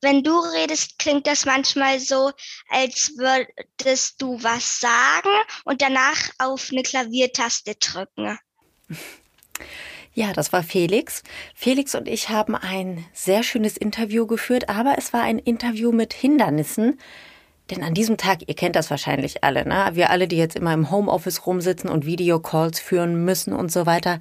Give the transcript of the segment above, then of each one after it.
wenn du redest, klingt das manchmal so, als würdest du was sagen und danach auf eine Klaviertaste drücken. Ja, das war Felix. Felix und ich haben ein sehr schönes Interview geführt, aber es war ein Interview mit Hindernissen. Denn an diesem Tag, ihr kennt das wahrscheinlich alle, ne? Wir alle, die jetzt immer im Homeoffice rumsitzen und Videocalls führen müssen und so weiter.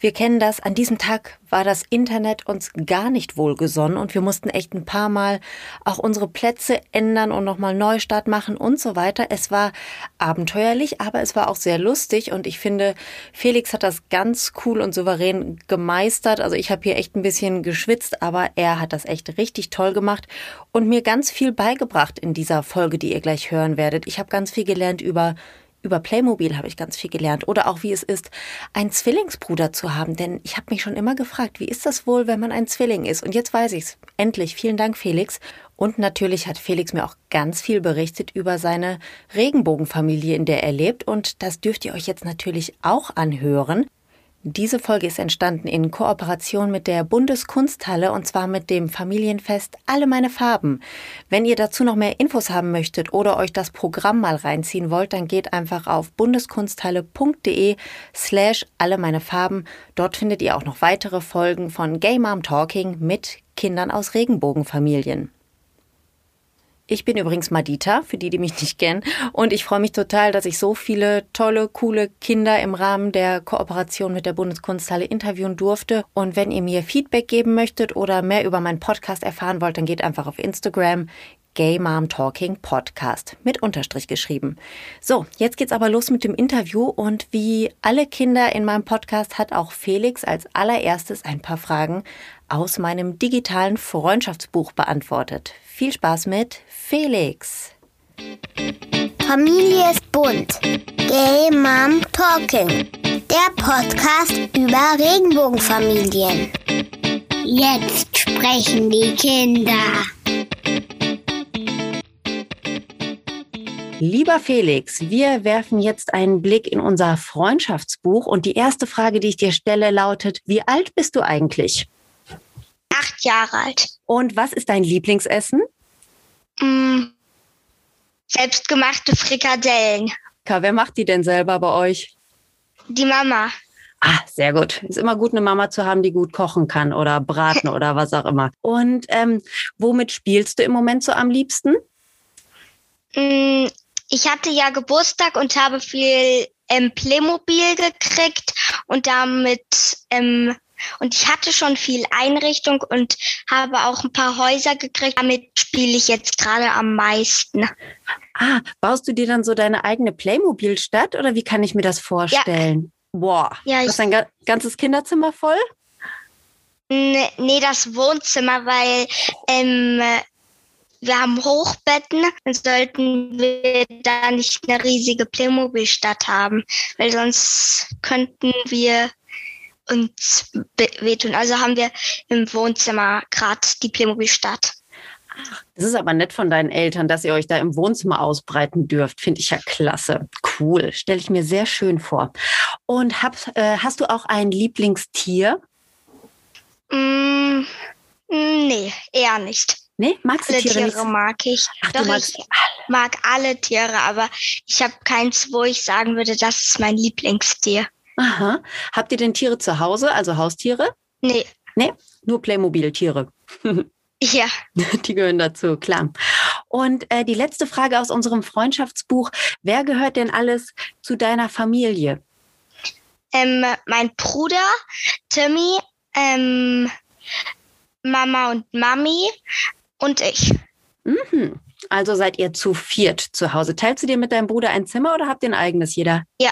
Wir kennen das. An diesem Tag war das Internet uns gar nicht wohlgesonnen und wir mussten echt ein paar Mal auch unsere Plätze ändern und nochmal Neustart machen und so weiter. Es war abenteuerlich, aber es war auch sehr lustig und ich finde, Felix hat das ganz cool und souverän gemeistert. Also ich habe hier echt ein bisschen geschwitzt, aber er hat das echt richtig toll gemacht und mir ganz viel beigebracht in dieser Folge, die ihr gleich hören werdet. Ich habe ganz viel gelernt über über Playmobil habe ich ganz viel gelernt oder auch wie es ist, einen Zwillingsbruder zu haben, denn ich habe mich schon immer gefragt, wie ist das wohl, wenn man ein Zwilling ist? Und jetzt weiß ich's. Endlich. Vielen Dank, Felix. Und natürlich hat Felix mir auch ganz viel berichtet über seine Regenbogenfamilie, in der er lebt und das dürft ihr euch jetzt natürlich auch anhören. Diese Folge ist entstanden in Kooperation mit der Bundeskunsthalle und zwar mit dem Familienfest Alle meine Farben. Wenn ihr dazu noch mehr Infos haben möchtet oder euch das Programm mal reinziehen wollt, dann geht einfach auf bundeskunsthalle.de slash alle meine Farben. Dort findet ihr auch noch weitere Folgen von Gay Mom Talking mit Kindern aus Regenbogenfamilien. Ich bin übrigens Madita, für die, die mich nicht kennen. Und ich freue mich total, dass ich so viele tolle, coole Kinder im Rahmen der Kooperation mit der Bundeskunsthalle interviewen durfte. Und wenn ihr mir Feedback geben möchtet oder mehr über meinen Podcast erfahren wollt, dann geht einfach auf Instagram. Gay Mom Talking Podcast mit Unterstrich geschrieben. So, jetzt geht's aber los mit dem Interview und wie alle Kinder in meinem Podcast hat auch Felix als allererstes ein paar Fragen aus meinem digitalen Freundschaftsbuch beantwortet. Viel Spaß mit Felix. Familie ist bunt. Gay Mom Talking. Der Podcast über Regenbogenfamilien. Jetzt sprechen die Kinder. Lieber Felix, wir werfen jetzt einen Blick in unser Freundschaftsbuch und die erste Frage, die ich dir stelle, lautet, wie alt bist du eigentlich? Acht Jahre alt. Und was ist dein Lieblingsessen? Mm, selbstgemachte Frikadellen. Wer macht die denn selber bei euch? Die Mama. Ah, sehr gut. Ist immer gut, eine Mama zu haben, die gut kochen kann oder braten oder was auch immer. Und ähm, womit spielst du im Moment so am liebsten? Mm, ich hatte ja Geburtstag und habe viel ähm, Playmobil gekriegt und damit ähm, und ich hatte schon viel Einrichtung und habe auch ein paar Häuser gekriegt. Damit spiele ich jetzt gerade am meisten. Ah, baust du dir dann so deine eigene Playmobil-Stadt oder wie kann ich mir das vorstellen? Ja. Boah, ja, hast du ein ganzes Kinderzimmer voll? Nee, nee das Wohnzimmer, weil ähm, wir haben Hochbetten, dann sollten wir da nicht eine riesige Playmobil-Stadt haben, weil sonst könnten wir uns wehtun. Also haben wir im Wohnzimmer gerade die Playmobil-Stadt. Das ist aber nett von deinen Eltern, dass ihr euch da im Wohnzimmer ausbreiten dürft. Finde ich ja klasse. Cool. Stelle ich mir sehr schön vor. Und hab, äh, hast du auch ein Lieblingstier? Mm, nee, eher nicht. Nee, magst du alle Tiere, Tiere nicht? mag ich. Ach, Doch, du ich mag alle Tiere, aber ich habe keins, wo ich sagen würde, das ist mein Lieblingstier. Aha. Habt ihr denn Tiere zu Hause, also Haustiere? Nee. Nee, nur Playmobil-Tiere. Ja. Die gehören dazu, klar. Und äh, die letzte Frage aus unserem Freundschaftsbuch. Wer gehört denn alles zu deiner Familie? Ähm, mein Bruder, Timmy, ähm, Mama und Mami und ich. Mhm. Also seid ihr zu viert zu Hause. Teilst du dir mit deinem Bruder ein Zimmer oder habt ihr ein eigenes jeder? Ja.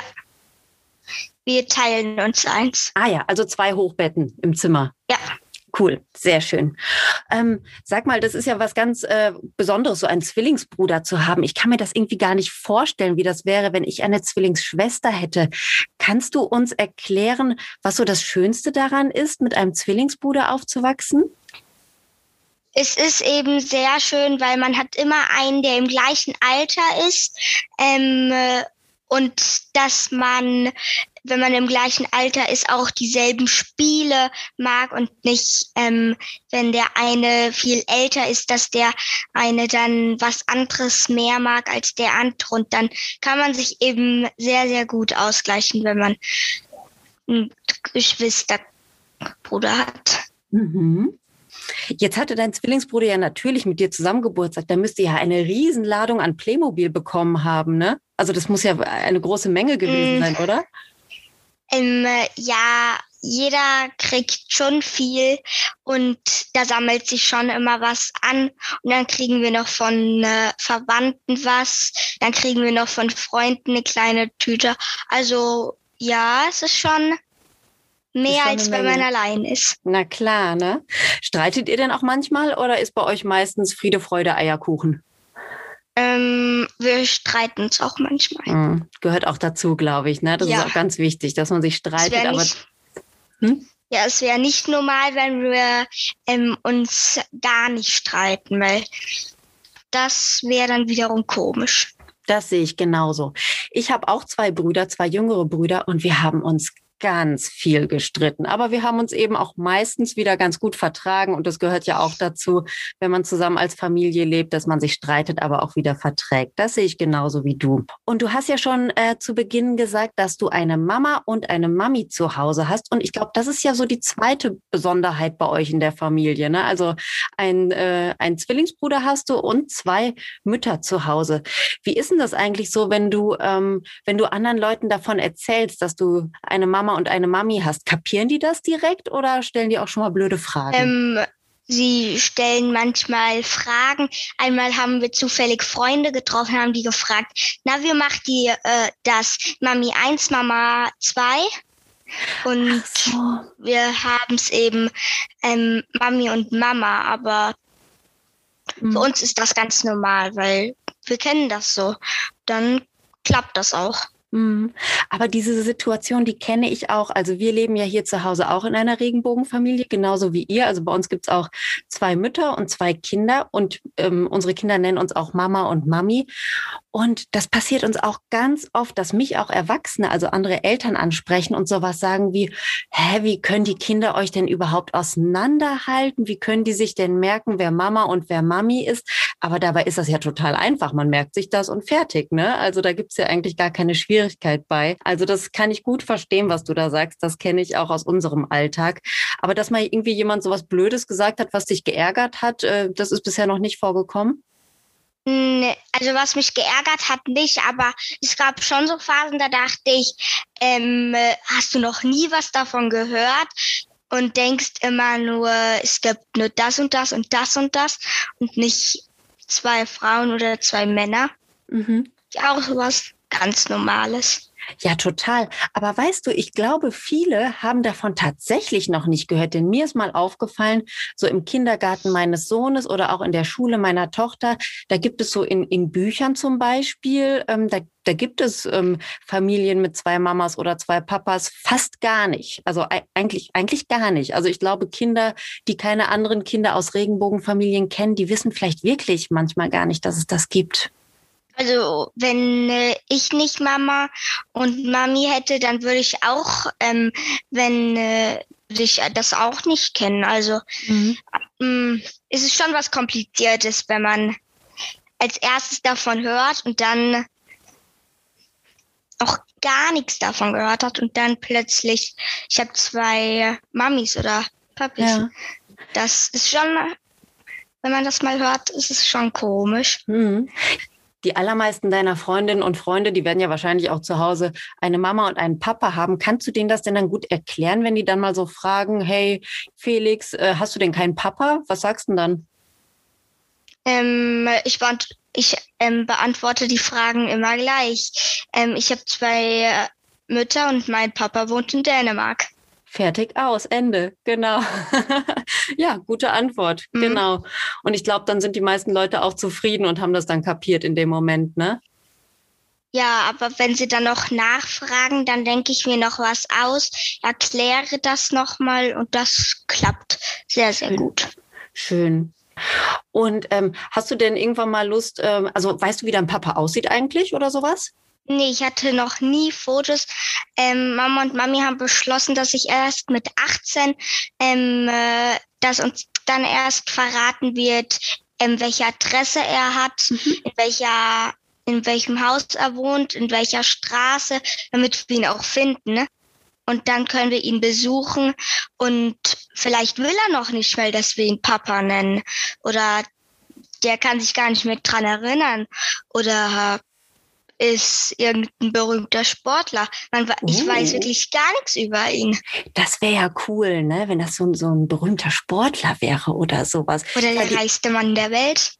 Wir teilen uns eins. Ah ja, also zwei Hochbetten im Zimmer. Ja. Cool, sehr schön. Ähm, sag mal, das ist ja was ganz äh, Besonderes, so einen Zwillingsbruder zu haben. Ich kann mir das irgendwie gar nicht vorstellen, wie das wäre, wenn ich eine Zwillingsschwester hätte. Kannst du uns erklären, was so das Schönste daran ist, mit einem Zwillingsbruder aufzuwachsen? Es ist eben sehr schön, weil man hat immer einen, der im gleichen Alter ist. Ähm, und dass man, wenn man im gleichen Alter ist, auch dieselben Spiele mag und nicht, ähm, wenn der eine viel älter ist, dass der eine dann was anderes mehr mag als der andere. Und dann kann man sich eben sehr, sehr gut ausgleichen, wenn man einen Geschwisterbruder hat. Mhm. Jetzt hatte dein Zwillingsbruder ja natürlich mit dir zusammen Geburtstag. Da müsste ja eine Riesenladung an Playmobil bekommen haben, ne? Also das muss ja eine große Menge gewesen mm. sein, oder? Ähm, ja, jeder kriegt schon viel und da sammelt sich schon immer was an und dann kriegen wir noch von äh, Verwandten was, dann kriegen wir noch von Freunden eine kleine Tüte. Also ja, es ist schon Mehr als wenn man allein ist. Na klar, ne? Streitet ihr denn auch manchmal oder ist bei euch meistens Friede, Freude, Eierkuchen? Ähm, wir streiten uns auch manchmal. Mhm. Gehört auch dazu, glaube ich. Ne? Das ja. ist auch ganz wichtig, dass man sich streitet. Aber hm? Ja, es wäre nicht normal, wenn wir ähm, uns gar nicht streiten, weil das wäre dann wiederum komisch. Das sehe ich genauso. Ich habe auch zwei Brüder, zwei jüngere Brüder und wir haben uns ganz viel gestritten. Aber wir haben uns eben auch meistens wieder ganz gut vertragen. Und das gehört ja auch dazu, wenn man zusammen als Familie lebt, dass man sich streitet, aber auch wieder verträgt. Das sehe ich genauso wie du. Und du hast ja schon äh, zu Beginn gesagt, dass du eine Mama und eine Mami zu Hause hast. Und ich glaube, das ist ja so die zweite Besonderheit bei euch in der Familie. Ne? Also ein, äh, ein Zwillingsbruder hast du und zwei Mütter zu Hause. Wie ist denn das eigentlich so, wenn du, ähm, wenn du anderen Leuten davon erzählst, dass du eine Mama Mama und eine Mami hast, kapieren die das direkt oder stellen die auch schon mal blöde Fragen? Ähm, sie stellen manchmal Fragen. Einmal haben wir zufällig Freunde getroffen, haben die gefragt, na, wie macht die äh, das? Mami 1, Mama 2? Und so. wir haben es eben ähm, Mami und Mama, aber mhm. für uns ist das ganz normal, weil wir kennen das so. Dann klappt das auch. Mhm. Aber diese Situation, die kenne ich auch. Also wir leben ja hier zu Hause auch in einer Regenbogenfamilie, genauso wie ihr. Also bei uns gibt es auch zwei Mütter und zwei Kinder und ähm, unsere Kinder nennen uns auch Mama und Mami. Und das passiert uns auch ganz oft, dass mich auch Erwachsene, also andere Eltern ansprechen und sowas sagen wie, hä, wie können die Kinder euch denn überhaupt auseinanderhalten? Wie können die sich denn merken, wer Mama und wer Mami ist? Aber dabei ist das ja total einfach. Man merkt sich das und fertig. Ne? Also da gibt's ja eigentlich gar keine Schwierigkeit bei. Also das kann ich gut verstehen, was du da sagst. Das kenne ich auch aus unserem Alltag. Aber dass mal irgendwie jemand sowas Blödes gesagt hat, was dich geärgert hat, äh, das ist bisher noch nicht vorgekommen? Also was mich geärgert hat, nicht, aber es gab schon so Phasen, da dachte ich, ähm, hast du noch nie was davon gehört? Und denkst immer nur, es gibt nur das und das und das und das und nicht zwei Frauen oder zwei Männer. Mhm. Ja, auch sowas ganz Normales. Ja, total. Aber weißt du, ich glaube, viele haben davon tatsächlich noch nicht gehört. Denn mir ist mal aufgefallen, so im Kindergarten meines Sohnes oder auch in der Schule meiner Tochter, da gibt es so in, in Büchern zum Beispiel, ähm, da, da gibt es ähm, Familien mit zwei Mamas oder zwei Papas fast gar nicht. Also eigentlich, eigentlich gar nicht. Also ich glaube, Kinder, die keine anderen Kinder aus Regenbogenfamilien kennen, die wissen vielleicht wirklich manchmal gar nicht, dass es das gibt. Also wenn äh, ich nicht Mama und Mami hätte, dann würde ich auch, ähm, wenn äh, ich das auch nicht kennen. Also mhm. ähm, es ist schon was Kompliziertes, wenn man als erstes davon hört und dann auch gar nichts davon gehört hat und dann plötzlich, ich habe zwei Mamis oder Papis. Ja. Das ist schon, wenn man das mal hört, ist es schon komisch. Mhm die allermeisten deiner Freundinnen und Freunde, die werden ja wahrscheinlich auch zu Hause eine Mama und einen Papa haben. Kannst du denen das denn dann gut erklären, wenn die dann mal so fragen, hey Felix, äh, hast du denn keinen Papa? Was sagst du denn dann? Ähm, ich, ich ähm, beantworte die Fragen immer gleich. Ähm, ich habe zwei Mütter und mein Papa wohnt in Dänemark. Fertig aus, Ende, genau. ja, gute Antwort, mhm. genau. Und ich glaube, dann sind die meisten Leute auch zufrieden und haben das dann kapiert in dem Moment, ne? Ja, aber wenn sie dann noch nachfragen, dann denke ich mir noch was aus, erkläre das nochmal und das klappt sehr, sehr Schön. gut. Schön. Und ähm, hast du denn irgendwann mal Lust, ähm, also weißt du, wie dein Papa aussieht eigentlich oder sowas? Nee, ich hatte noch nie Fotos. Ähm, Mama und Mami haben beschlossen, dass ich erst mit 18, ähm, äh, dass uns dann erst verraten wird, ähm, welche Adresse er hat, mhm. in welcher, in welchem Haus er wohnt, in welcher Straße, damit wir ihn auch finden. Ne? Und dann können wir ihn besuchen und vielleicht will er noch nicht mehr, dass wir ihn Papa nennen. Oder der kann sich gar nicht mehr dran erinnern. Oder ist irgendein berühmter Sportler. Man, ich uh. weiß wirklich gar nichts über ihn. Das wäre ja cool, ne? wenn das so, so ein berühmter Sportler wäre oder sowas. Oder der ja, reichste Mann der Welt.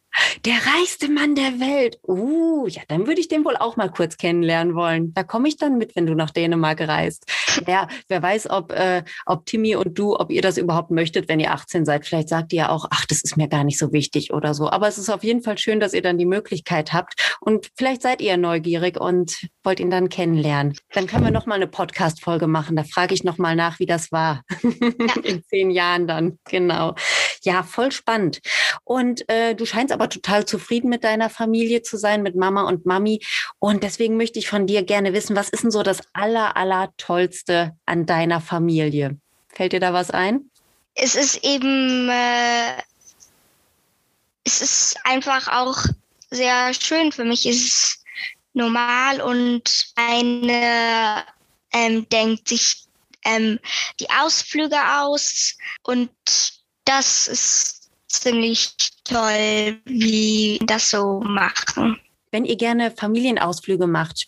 Der reichste Mann der Welt. Uh, ja, dann würde ich den wohl auch mal kurz kennenlernen wollen. Da komme ich dann mit, wenn du nach Dänemark reist. Ja, wer weiß, ob, äh, ob Timmy und du, ob ihr das überhaupt möchtet, wenn ihr 18 seid. Vielleicht sagt ihr ja auch, ach, das ist mir gar nicht so wichtig oder so. Aber es ist auf jeden Fall schön, dass ihr dann die Möglichkeit habt. Und vielleicht seid ihr neugierig und wollt ihn dann kennenlernen. Dann können wir noch mal eine Podcast-Folge machen. Da frage ich noch mal nach, wie das war. Ja. In zehn Jahren dann. Genau. Ja, voll spannend. Und äh, du scheinst aber total zufrieden mit deiner Familie zu sein, mit Mama und Mami. Und deswegen möchte ich von dir gerne wissen, was ist denn so das aller, aller Tollste an deiner Familie? Fällt dir da was ein? Es ist eben, äh, es ist einfach auch sehr schön für mich. Es ist normal und eine ähm, denkt sich ähm, die Ausflüge aus und das ist ziemlich toll, wie das so machen. Wenn ihr gerne Familienausflüge macht,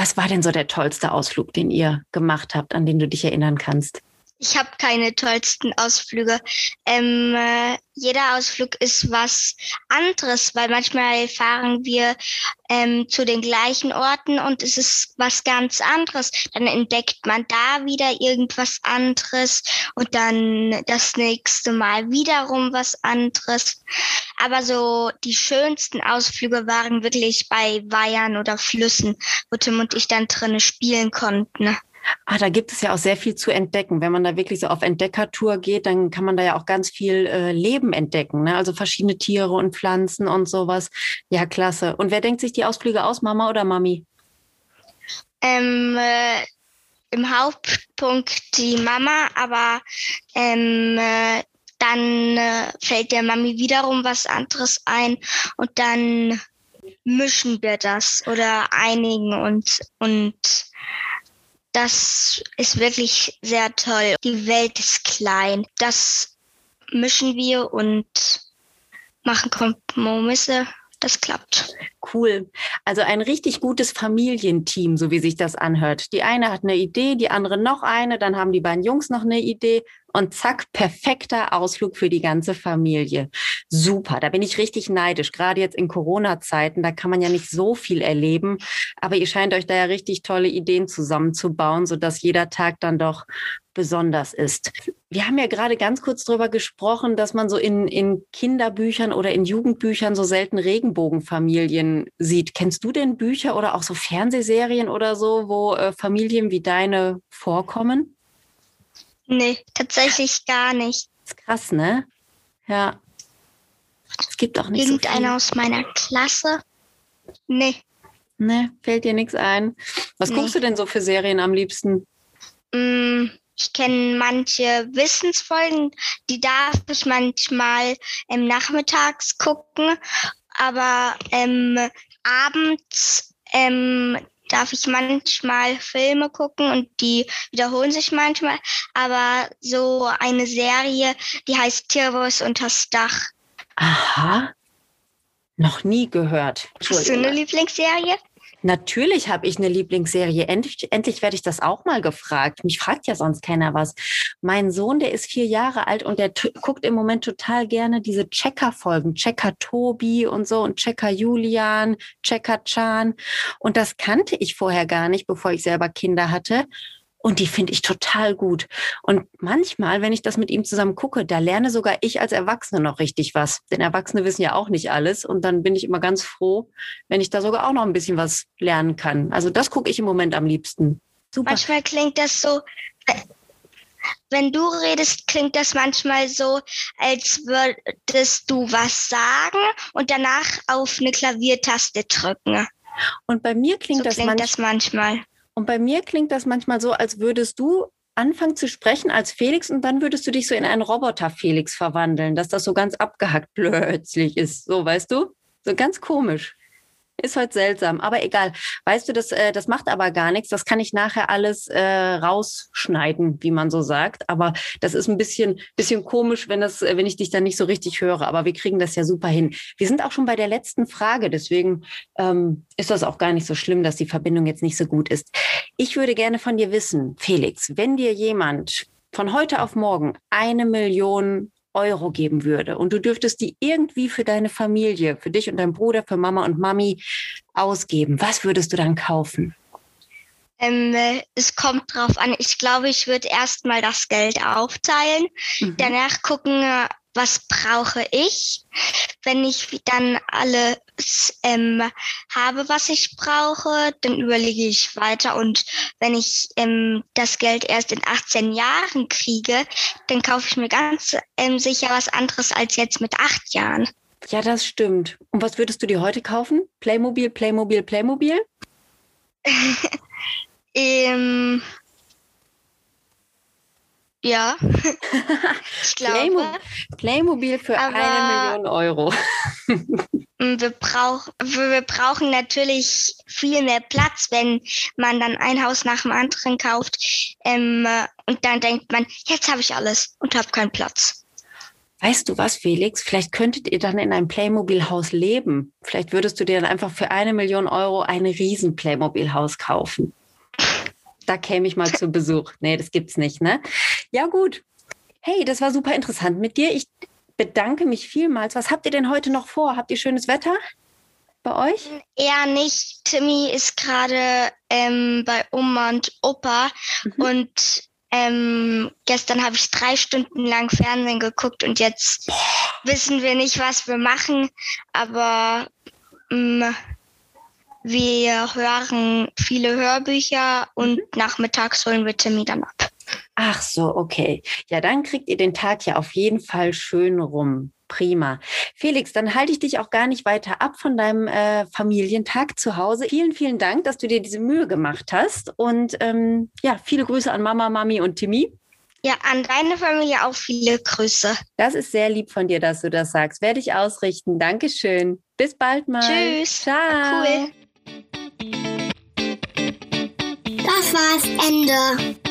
was war denn so der tollste Ausflug, den ihr gemacht habt, an den du dich erinnern kannst? Ich habe keine tollsten Ausflüge. Ähm, äh, jeder Ausflug ist was anderes, weil manchmal fahren wir ähm, zu den gleichen Orten und es ist was ganz anderes. Dann entdeckt man da wieder irgendwas anderes und dann das nächste Mal wiederum was anderes. Aber so die schönsten Ausflüge waren wirklich bei Weihern oder Flüssen, wo Tim und ich dann drinnen spielen konnten. Ah, da gibt es ja auch sehr viel zu entdecken. Wenn man da wirklich so auf Entdeckertour geht, dann kann man da ja auch ganz viel äh, Leben entdecken. Ne? Also verschiedene Tiere und Pflanzen und sowas. Ja, klasse. Und wer denkt sich die Ausflüge aus, Mama oder Mami? Ähm, äh, Im Hauptpunkt die Mama, aber ähm, äh, dann äh, fällt der Mami wiederum was anderes ein und dann mischen wir das oder einigen uns und das ist wirklich sehr toll. Die Welt ist klein. Das mischen wir und machen Kompromisse. Das klappt. Cool. Also ein richtig gutes Familienteam, so wie sich das anhört. Die eine hat eine Idee, die andere noch eine, dann haben die beiden Jungs noch eine Idee und zack, perfekter Ausflug für die ganze Familie. Super, da bin ich richtig neidisch. Gerade jetzt in Corona-Zeiten, da kann man ja nicht so viel erleben, aber ihr scheint euch da ja richtig tolle Ideen zusammenzubauen, sodass jeder Tag dann doch besonders ist. Wir haben ja gerade ganz kurz darüber gesprochen, dass man so in, in Kinderbüchern oder in Jugendbüchern so selten Regenbogenfamilien sieht. Kennst du denn Bücher oder auch so Fernsehserien oder so, wo äh, Familien wie deine vorkommen? Nee, tatsächlich gar nicht. Das ist krass, ne? Ja. Es gibt auch nicht Irgendeiner so aus meiner Klasse? Nee. Ne, fällt dir nichts ein. Was nee. guckst du denn so für Serien am liebsten? Mm, ich kenne manche Wissensfolgen, die darf ich manchmal ähm, nachmittags gucken, aber ähm, abends ähm, darf ich manchmal Filme gucken und die wiederholen sich manchmal. Aber so eine Serie, die heißt Tierwurst unters Dach. Aha. Noch nie gehört. Hast du eine Lieblingsserie? Natürlich habe ich eine Lieblingsserie. Endlich, endlich werde ich das auch mal gefragt. Mich fragt ja sonst keiner was. Mein Sohn, der ist vier Jahre alt und der guckt im Moment total gerne diese Checker-Folgen. Checker Tobi und so und Checker Julian, Checker Chan. Und das kannte ich vorher gar nicht, bevor ich selber Kinder hatte. Und die finde ich total gut. Und manchmal, wenn ich das mit ihm zusammen gucke, da lerne sogar ich als Erwachsene noch richtig was. Denn Erwachsene wissen ja auch nicht alles. Und dann bin ich immer ganz froh, wenn ich da sogar auch noch ein bisschen was lernen kann. Also das gucke ich im Moment am liebsten. Super. Manchmal klingt das so, wenn du redest, klingt das manchmal so, als würdest du was sagen und danach auf eine Klaviertaste drücken. Und bei mir klingt, so das, klingt manch das manchmal. Und bei mir klingt das manchmal so, als würdest du anfangen zu sprechen als Felix und dann würdest du dich so in einen Roboter Felix verwandeln, dass das so ganz abgehackt plötzlich ist. So, weißt du? So ganz komisch. Ist heute seltsam, aber egal. Weißt du, das, äh, das macht aber gar nichts. Das kann ich nachher alles äh, rausschneiden, wie man so sagt. Aber das ist ein bisschen, bisschen komisch, wenn, das, wenn ich dich dann nicht so richtig höre. Aber wir kriegen das ja super hin. Wir sind auch schon bei der letzten Frage. Deswegen ähm, ist das auch gar nicht so schlimm, dass die Verbindung jetzt nicht so gut ist. Ich würde gerne von dir wissen, Felix, wenn dir jemand von heute auf morgen eine Million Euro geben würde und du dürftest die irgendwie für deine Familie, für dich und deinen Bruder, für Mama und Mami ausgeben, was würdest du dann kaufen? Ähm, äh, es kommt drauf an. Ich glaube, ich würde erstmal das Geld aufteilen, Mhm. danach gucken, äh, was brauche ich. Wenn ich dann alles ähm, habe, was ich brauche, dann überlege ich weiter. Und wenn ich ähm, das Geld erst in 18 Jahren kriege, dann kaufe ich mir ganz ähm, sicher was anderes als jetzt mit acht Jahren. Ja, das stimmt. Und was würdest du dir heute kaufen? Playmobil, Playmobil, Playmobil? Ähm, ja, ich glaube. Playmo- Playmobil für Aber- eine Million Euro. Wir, brauch, wir brauchen natürlich viel mehr Platz, wenn man dann ein Haus nach dem anderen kauft. Ähm, äh, und dann denkt man, jetzt habe ich alles und habe keinen Platz. Weißt du was, Felix? Vielleicht könntet ihr dann in einem Playmobil-Haus leben. Vielleicht würdest du dir dann einfach für eine Million Euro ein riesen Playmobil-Haus kaufen. Da käme ich mal zu Besuch. Nee, das gibt's nicht, ne? Ja, gut. Hey, das war super interessant mit dir. Ich bedanke mich vielmals. Was habt ihr denn heute noch vor? Habt ihr schönes Wetter bei euch? Eher nicht. Timmy ist gerade ähm, bei Oma und Opa Mhm. und ähm, gestern habe ich drei Stunden lang Fernsehen geguckt und jetzt wissen wir nicht, was wir machen, aber ähm, wir hören viele Hörbücher und Mhm. nachmittags holen wir Timmy dann ab. Ach so, okay. Ja, dann kriegt ihr den Tag ja auf jeden Fall schön rum. Prima. Felix, dann halte ich dich auch gar nicht weiter ab von deinem äh, Familientag zu Hause. Vielen, vielen Dank, dass du dir diese Mühe gemacht hast. Und ähm, ja, viele Grüße an Mama, Mami und Timmy. Ja, an deine Familie auch viele Grüße. Das ist sehr lieb von dir, dass du das sagst. Werde ich ausrichten. Dankeschön. Bis bald mal. Tschüss. Ciao. Cool. War's Ende.